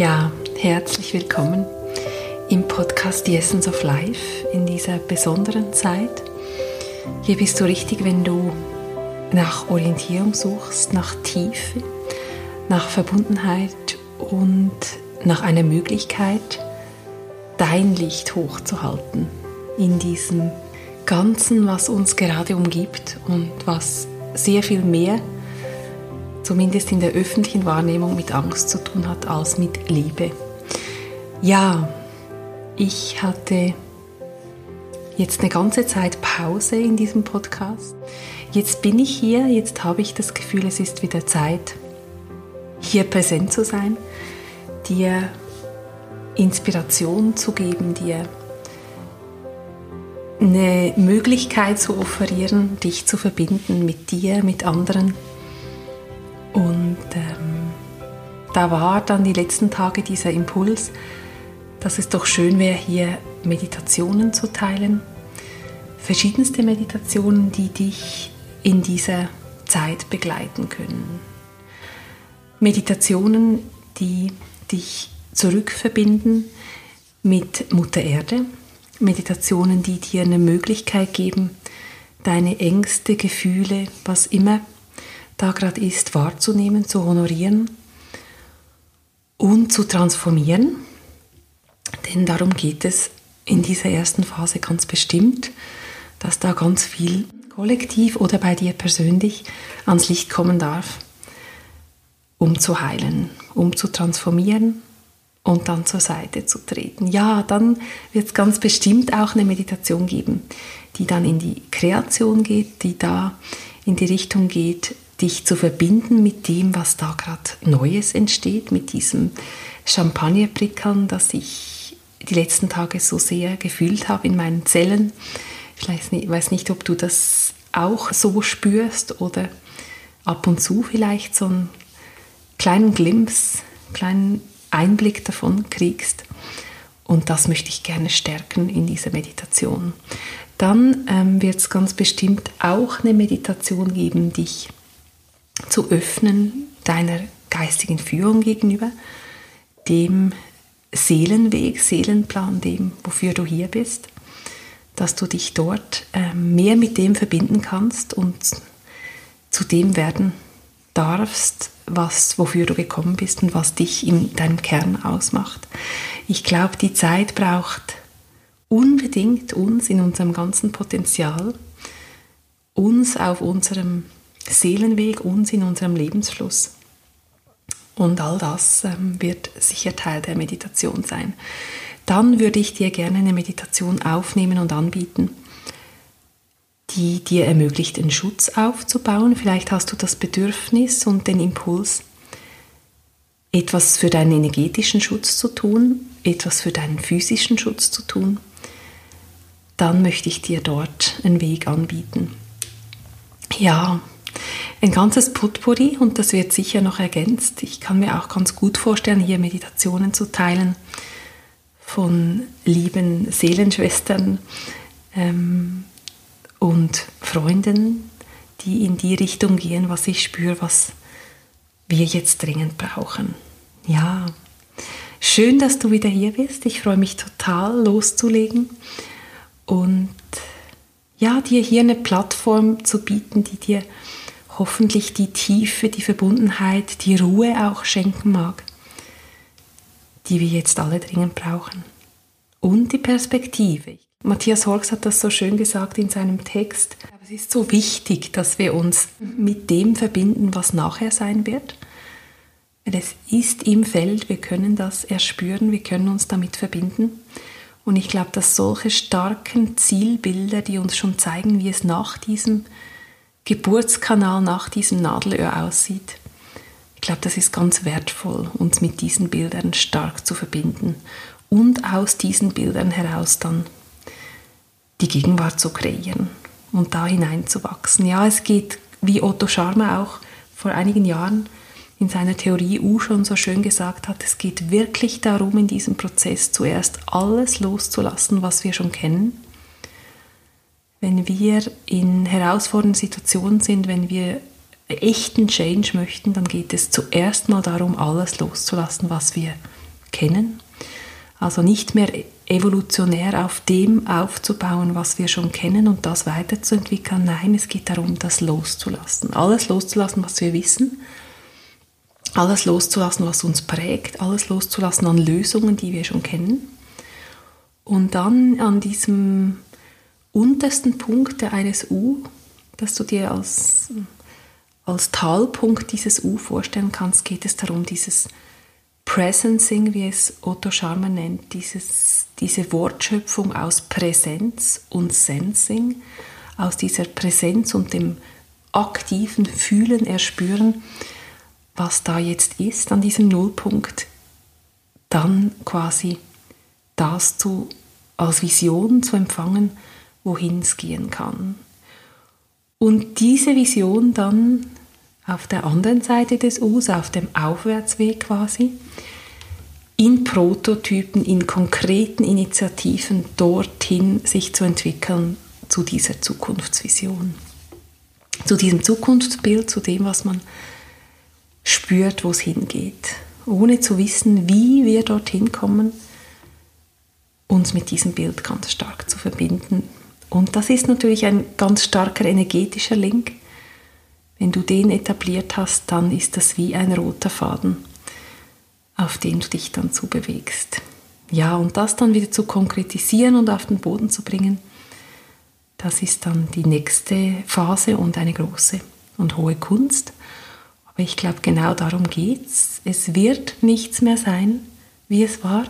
Ja, herzlich willkommen im Podcast The Essence of Life in dieser besonderen Zeit. Hier bist du richtig, wenn du nach Orientierung suchst, nach Tiefe, nach Verbundenheit und nach einer Möglichkeit, dein Licht hochzuhalten in diesem Ganzen, was uns gerade umgibt und was sehr viel mehr zumindest in der öffentlichen Wahrnehmung mit Angst zu tun hat als mit Liebe. Ja, ich hatte jetzt eine ganze Zeit Pause in diesem Podcast. Jetzt bin ich hier, jetzt habe ich das Gefühl, es ist wieder Zeit, hier präsent zu sein, dir Inspiration zu geben, dir eine Möglichkeit zu offerieren, dich zu verbinden mit dir, mit anderen und ähm, da war dann die letzten Tage dieser Impuls, dass es doch schön wäre, hier Meditationen zu teilen. Verschiedenste Meditationen, die dich in dieser Zeit begleiten können. Meditationen, die dich zurückverbinden mit Mutter Erde. Meditationen, die dir eine Möglichkeit geben, deine Ängste, Gefühle, was immer da gerade ist, wahrzunehmen, zu honorieren und zu transformieren. Denn darum geht es in dieser ersten Phase ganz bestimmt, dass da ganz viel kollektiv oder bei dir persönlich ans Licht kommen darf, um zu heilen, um zu transformieren und dann zur Seite zu treten. Ja, dann wird es ganz bestimmt auch eine Meditation geben, die dann in die Kreation geht, die da in die Richtung geht, dich zu verbinden mit dem, was da gerade Neues entsteht, mit diesem Champagnerprickeln, das ich die letzten Tage so sehr gefühlt habe in meinen Zellen. Ich weiß nicht, weiß nicht, ob du das auch so spürst oder ab und zu vielleicht so einen kleinen Glimps, kleinen Einblick davon kriegst. Und das möchte ich gerne stärken in dieser Meditation. Dann ähm, wird es ganz bestimmt auch eine Meditation geben, dich zu öffnen deiner geistigen Führung gegenüber, dem Seelenweg, Seelenplan, dem, wofür du hier bist, dass du dich dort äh, mehr mit dem verbinden kannst und zu dem werden darfst, was, wofür du gekommen bist und was dich in deinem Kern ausmacht. Ich glaube, die Zeit braucht unbedingt uns in unserem ganzen Potenzial, uns auf unserem Seelenweg, uns in unserem Lebensfluss. Und all das ähm, wird sicher Teil der Meditation sein. Dann würde ich dir gerne eine Meditation aufnehmen und anbieten, die dir ermöglicht, einen Schutz aufzubauen. Vielleicht hast du das Bedürfnis und den Impuls, etwas für deinen energetischen Schutz zu tun, etwas für deinen physischen Schutz zu tun. Dann möchte ich dir dort einen Weg anbieten. Ja, ein ganzes Potpourri und das wird sicher noch ergänzt. Ich kann mir auch ganz gut vorstellen, hier Meditationen zu teilen von lieben Seelenschwestern ähm, und Freunden, die in die Richtung gehen, was ich spüre, was wir jetzt dringend brauchen. Ja, schön, dass du wieder hier bist. Ich freue mich total loszulegen und ja, dir hier eine Plattform zu bieten, die dir hoffentlich die Tiefe, die Verbundenheit, die Ruhe auch schenken mag, die wir jetzt alle dringend brauchen. Und die Perspektive. Matthias Horks hat das so schön gesagt in seinem Text. Es ist so wichtig, dass wir uns mit dem verbinden, was nachher sein wird. Es ist im Feld, wir können das erspüren, wir können uns damit verbinden. Und ich glaube, dass solche starken Zielbilder, die uns schon zeigen, wie es nach diesem Geburtskanal nach diesem Nadelöhr aussieht. Ich glaube, das ist ganz wertvoll, uns mit diesen Bildern stark zu verbinden und aus diesen Bildern heraus dann die Gegenwart zu kreieren und da hineinzuwachsen. Ja, es geht, wie Otto Scharmer auch vor einigen Jahren in seiner Theorie U schon so schön gesagt hat, es geht wirklich darum, in diesem Prozess zuerst alles loszulassen, was wir schon kennen wenn wir in herausfordernden Situationen sind, wenn wir echten Change möchten, dann geht es zuerst mal darum, alles loszulassen, was wir kennen. Also nicht mehr evolutionär auf dem aufzubauen, was wir schon kennen und das weiterzuentwickeln. Nein, es geht darum, das loszulassen. Alles loszulassen, was wir wissen. Alles loszulassen, was uns prägt. Alles loszulassen an Lösungen, die wir schon kennen. Und dann an diesem untersten Punkt eines U, dass du dir als, als Talpunkt dieses U vorstellen kannst, geht es darum, dieses Presencing, wie es Otto Scharmer nennt, dieses, diese Wortschöpfung aus Präsenz und Sensing, aus dieser Präsenz und dem aktiven Fühlen, Erspüren, was da jetzt ist an diesem Nullpunkt, dann quasi das zu, als Vision zu empfangen, wohin es gehen kann. Und diese Vision dann auf der anderen Seite des Us, auf dem Aufwärtsweg quasi, in Prototypen, in konkreten Initiativen dorthin sich zu entwickeln zu dieser Zukunftsvision, zu diesem Zukunftsbild, zu dem, was man spürt, wo es hingeht, ohne zu wissen, wie wir dorthin kommen, uns mit diesem Bild ganz stark zu verbinden. Und das ist natürlich ein ganz starker energetischer Link, wenn du den etabliert hast, dann ist das wie ein roter Faden, auf den du dich dann zubewegst. Ja, und das dann wieder zu konkretisieren und auf den Boden zu bringen, das ist dann die nächste Phase und eine große und hohe Kunst. Aber ich glaube, genau darum geht's. Es wird nichts mehr sein, wie es war.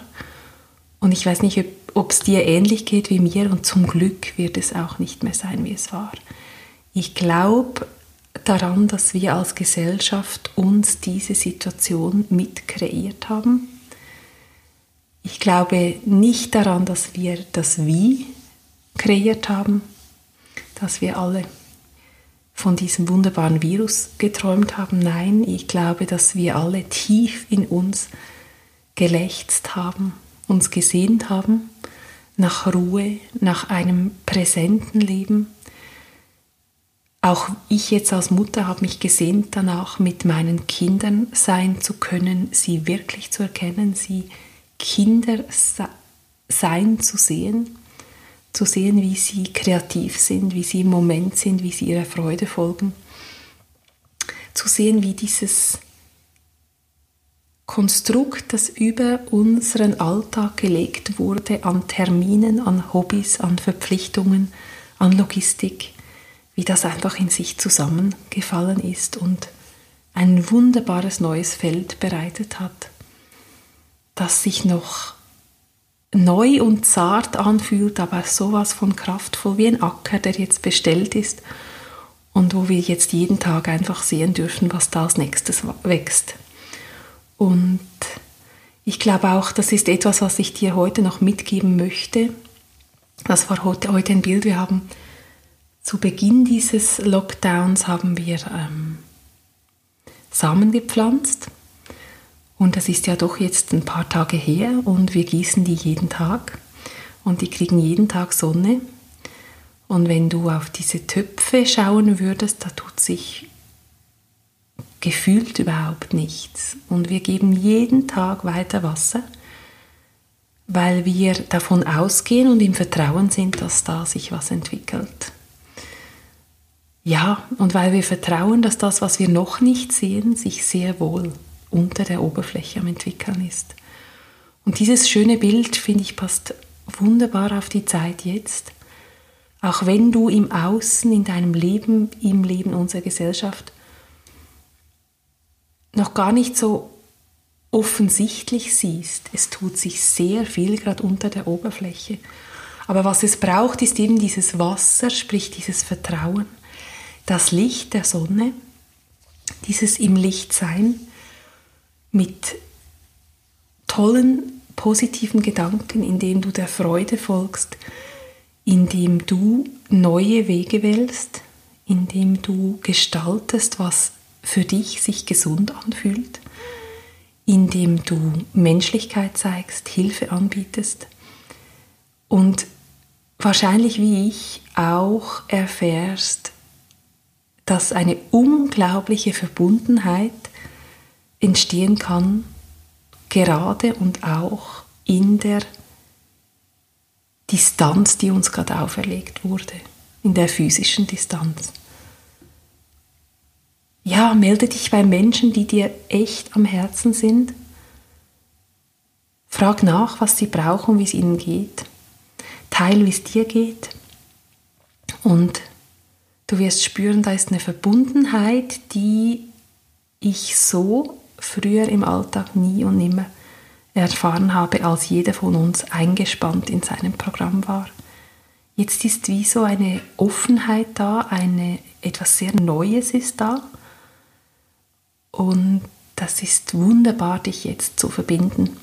Und ich weiß nicht, ob es dir ähnlich geht wie mir und zum Glück wird es auch nicht mehr sein, wie es war. Ich glaube, daran, dass wir als Gesellschaft uns diese Situation mit kreiert haben. Ich glaube nicht daran, dass wir das Wie kreiert haben, dass wir alle von diesem wunderbaren Virus geträumt haben. Nein, ich glaube, dass wir alle tief in uns gelächzt haben, uns gesehnt haben nach Ruhe, nach einem präsenten Leben, auch ich jetzt als Mutter habe mich gesehnt danach, mit meinen Kindern sein zu können, sie wirklich zu erkennen, sie Kinder sein zu sehen, zu sehen, wie sie kreativ sind, wie sie im Moment sind, wie sie ihrer Freude folgen, zu sehen, wie dieses Konstrukt, das über unseren Alltag gelegt wurde, an Terminen, an Hobbys, an Verpflichtungen, an Logistik, wie das einfach in sich zusammengefallen ist und ein wunderbares neues Feld bereitet hat, das sich noch neu und zart anfühlt, aber sowas von kraftvoll wie ein Acker, der jetzt bestellt ist und wo wir jetzt jeden Tag einfach sehen dürfen, was da als nächstes wächst. Und ich glaube auch, das ist etwas, was ich dir heute noch mitgeben möchte. Das war heute, heute ein Bild, wir haben zu Beginn dieses Lockdowns haben wir ähm, Samen gepflanzt. Und das ist ja doch jetzt ein paar Tage her und wir gießen die jeden Tag. Und die kriegen jeden Tag Sonne. Und wenn du auf diese Töpfe schauen würdest, da tut sich gefühlt überhaupt nichts. Und wir geben jeden Tag weiter Wasser, weil wir davon ausgehen und im Vertrauen sind, dass da sich was entwickelt. Ja, und weil wir vertrauen, dass das, was wir noch nicht sehen, sich sehr wohl unter der Oberfläche am entwickeln ist. Und dieses schöne Bild, finde ich, passt wunderbar auf die Zeit jetzt. Auch wenn du im Außen, in deinem Leben, im Leben unserer Gesellschaft noch gar nicht so offensichtlich siehst, es tut sich sehr viel gerade unter der Oberfläche. Aber was es braucht, ist eben dieses Wasser, sprich dieses Vertrauen das Licht der Sonne, dieses im Licht sein mit tollen, positiven Gedanken, indem du der Freude folgst, indem du neue Wege wählst, indem du gestaltest, was für dich sich gesund anfühlt, indem du Menschlichkeit zeigst, Hilfe anbietest und wahrscheinlich wie ich auch erfährst, dass eine unglaubliche Verbundenheit entstehen kann gerade und auch in der Distanz, die uns gerade auferlegt wurde, in der physischen Distanz. Ja, melde dich bei Menschen, die dir echt am Herzen sind. Frag nach, was sie brauchen, wie es ihnen geht. Teil, wie es dir geht. Und du wirst spüren, da ist eine Verbundenheit, die ich so früher im Alltag nie und nimmer erfahren habe, als jeder von uns eingespannt in seinem Programm war. Jetzt ist wie so eine Offenheit da, eine, etwas sehr Neues ist da. Und das ist wunderbar, dich jetzt zu verbinden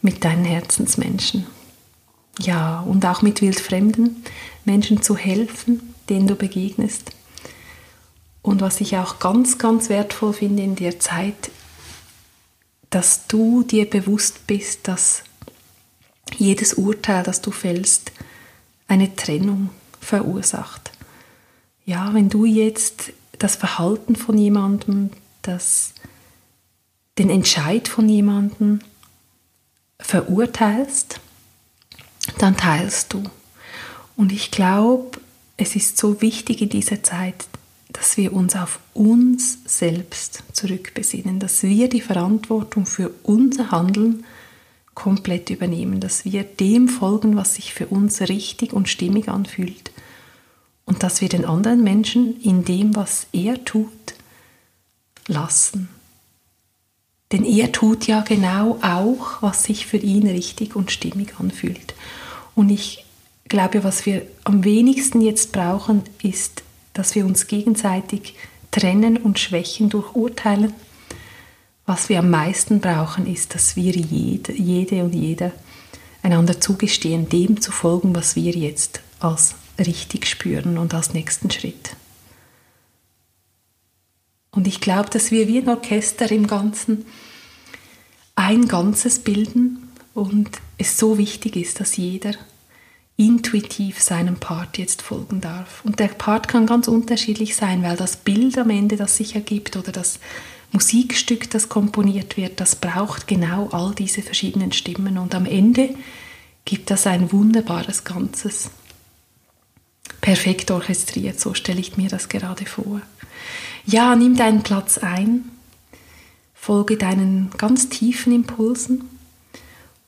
mit deinen Herzensmenschen. Ja, und auch mit wildfremden Menschen zu helfen, denen du begegnest. Und was ich auch ganz, ganz wertvoll finde in der Zeit, dass du dir bewusst bist, dass jedes Urteil, das du fällst, eine Trennung verursacht. Ja, wenn du jetzt das Verhalten von jemandem, das, den Entscheid von jemandem verurteilst, dann teilst du. Und ich glaube, es ist so wichtig in dieser Zeit, dass wir uns auf uns selbst zurückbesinnen, dass wir die Verantwortung für unser Handeln komplett übernehmen, dass wir dem folgen, was sich für uns richtig und stimmig anfühlt und dass wir den anderen Menschen in dem, was er tut, lassen. Denn er tut ja genau auch, was sich für ihn richtig und stimmig anfühlt. Und ich glaube, was wir am wenigsten jetzt brauchen, ist dass wir uns gegenseitig trennen und schwächen durch Urteilen. Was wir am meisten brauchen, ist, dass wir jede, jede und jeder einander zugestehen, dem zu folgen, was wir jetzt als richtig spüren und als nächsten Schritt. Und ich glaube, dass wir wie ein Orchester im Ganzen ein Ganzes bilden und es so wichtig ist, dass jeder intuitiv seinem Part jetzt folgen darf. Und der Part kann ganz unterschiedlich sein, weil das Bild am Ende, das sich ergibt, oder das Musikstück, das komponiert wird, das braucht genau all diese verschiedenen Stimmen. Und am Ende gibt das ein wunderbares Ganzes. Perfekt orchestriert, so stelle ich mir das gerade vor. Ja, nimm deinen Platz ein, folge deinen ganz tiefen Impulsen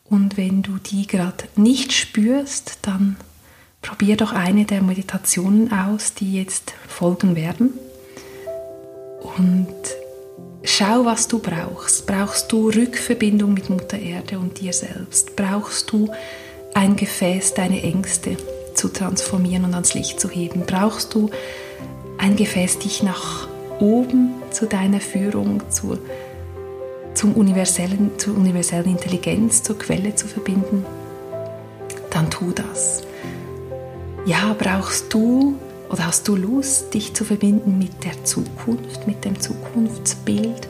und wenn du die gerade nicht spürst, dann probier doch eine der Meditationen aus, die jetzt folgen werden. Und schau, was du brauchst. Brauchst du Rückverbindung mit Mutter Erde und dir selbst? Brauchst du ein Gefäß, deine Ängste zu transformieren und ans Licht zu heben? Brauchst du ein Gefäß, dich nach oben zu deiner Führung, zur zum universellen, zur universellen Intelligenz, zur Quelle zu verbinden, dann tu das. Ja, brauchst du oder hast du Lust, dich zu verbinden mit der Zukunft, mit dem Zukunftsbild?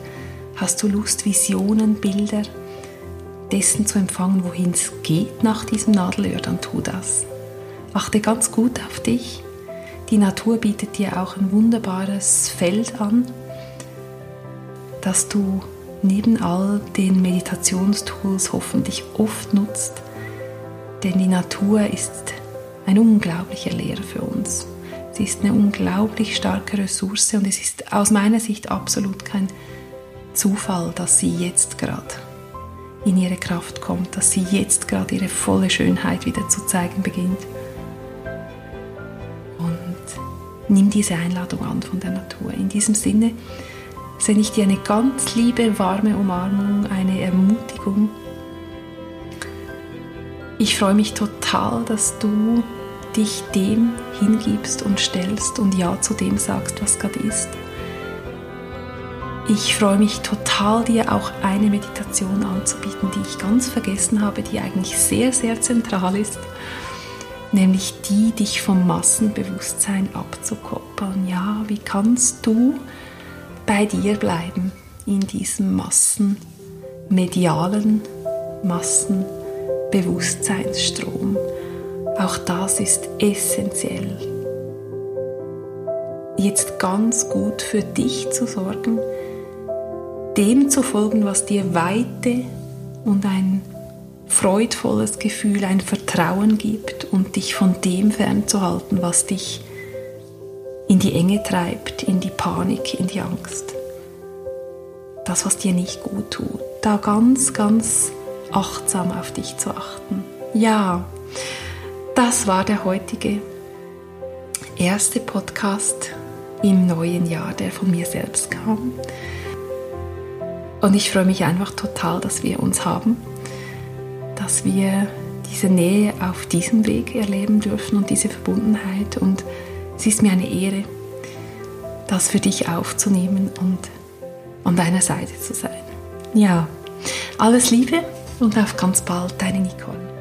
Hast du Lust, Visionen, Bilder dessen zu empfangen, wohin es geht nach diesem Nadelöhr, dann tu das. Achte ganz gut auf dich. Die Natur bietet dir auch ein wunderbares Feld an, dass du neben all den Meditationstools hoffentlich oft nutzt, denn die Natur ist ein unglaublicher Lehrer für uns. Sie ist eine unglaublich starke Ressource und es ist aus meiner Sicht absolut kein Zufall, dass sie jetzt gerade in ihre Kraft kommt, dass sie jetzt gerade ihre volle Schönheit wieder zu zeigen beginnt. Nimm diese Einladung an von der Natur. In diesem Sinne, sende ich dir eine ganz liebe, warme Umarmung, eine Ermutigung. Ich freue mich total, dass du dich dem hingibst und stellst und Ja zu dem sagst, was gerade ist. Ich freue mich total, dir auch eine Meditation anzubieten, die ich ganz vergessen habe, die eigentlich sehr, sehr zentral ist, nämlich die, dich vom Massenbewusstsein abzukoppeln. Ja, wie kannst du bei dir bleiben in diesem massenmedialen Massenbewusstseinsstrom. Auch das ist essentiell. Jetzt ganz gut für dich zu sorgen, dem zu folgen, was dir Weite und ein freudvolles Gefühl, ein Vertrauen gibt und dich von dem fernzuhalten, was dich in die Enge treibt, in die Panik, in die Angst. Das, was dir nicht gut tut. Da ganz, ganz achtsam auf dich zu achten. Ja, das war der heutige erste Podcast im neuen Jahr, der von mir selbst kam. Und ich freue mich einfach total, dass wir uns haben, dass wir diese Nähe auf diesem Weg erleben dürfen und diese Verbundenheit. Und es ist mir eine Ehre, das für dich aufzunehmen und an deiner Seite zu sein. Ja, alles Liebe und auf ganz bald, deine Nicole.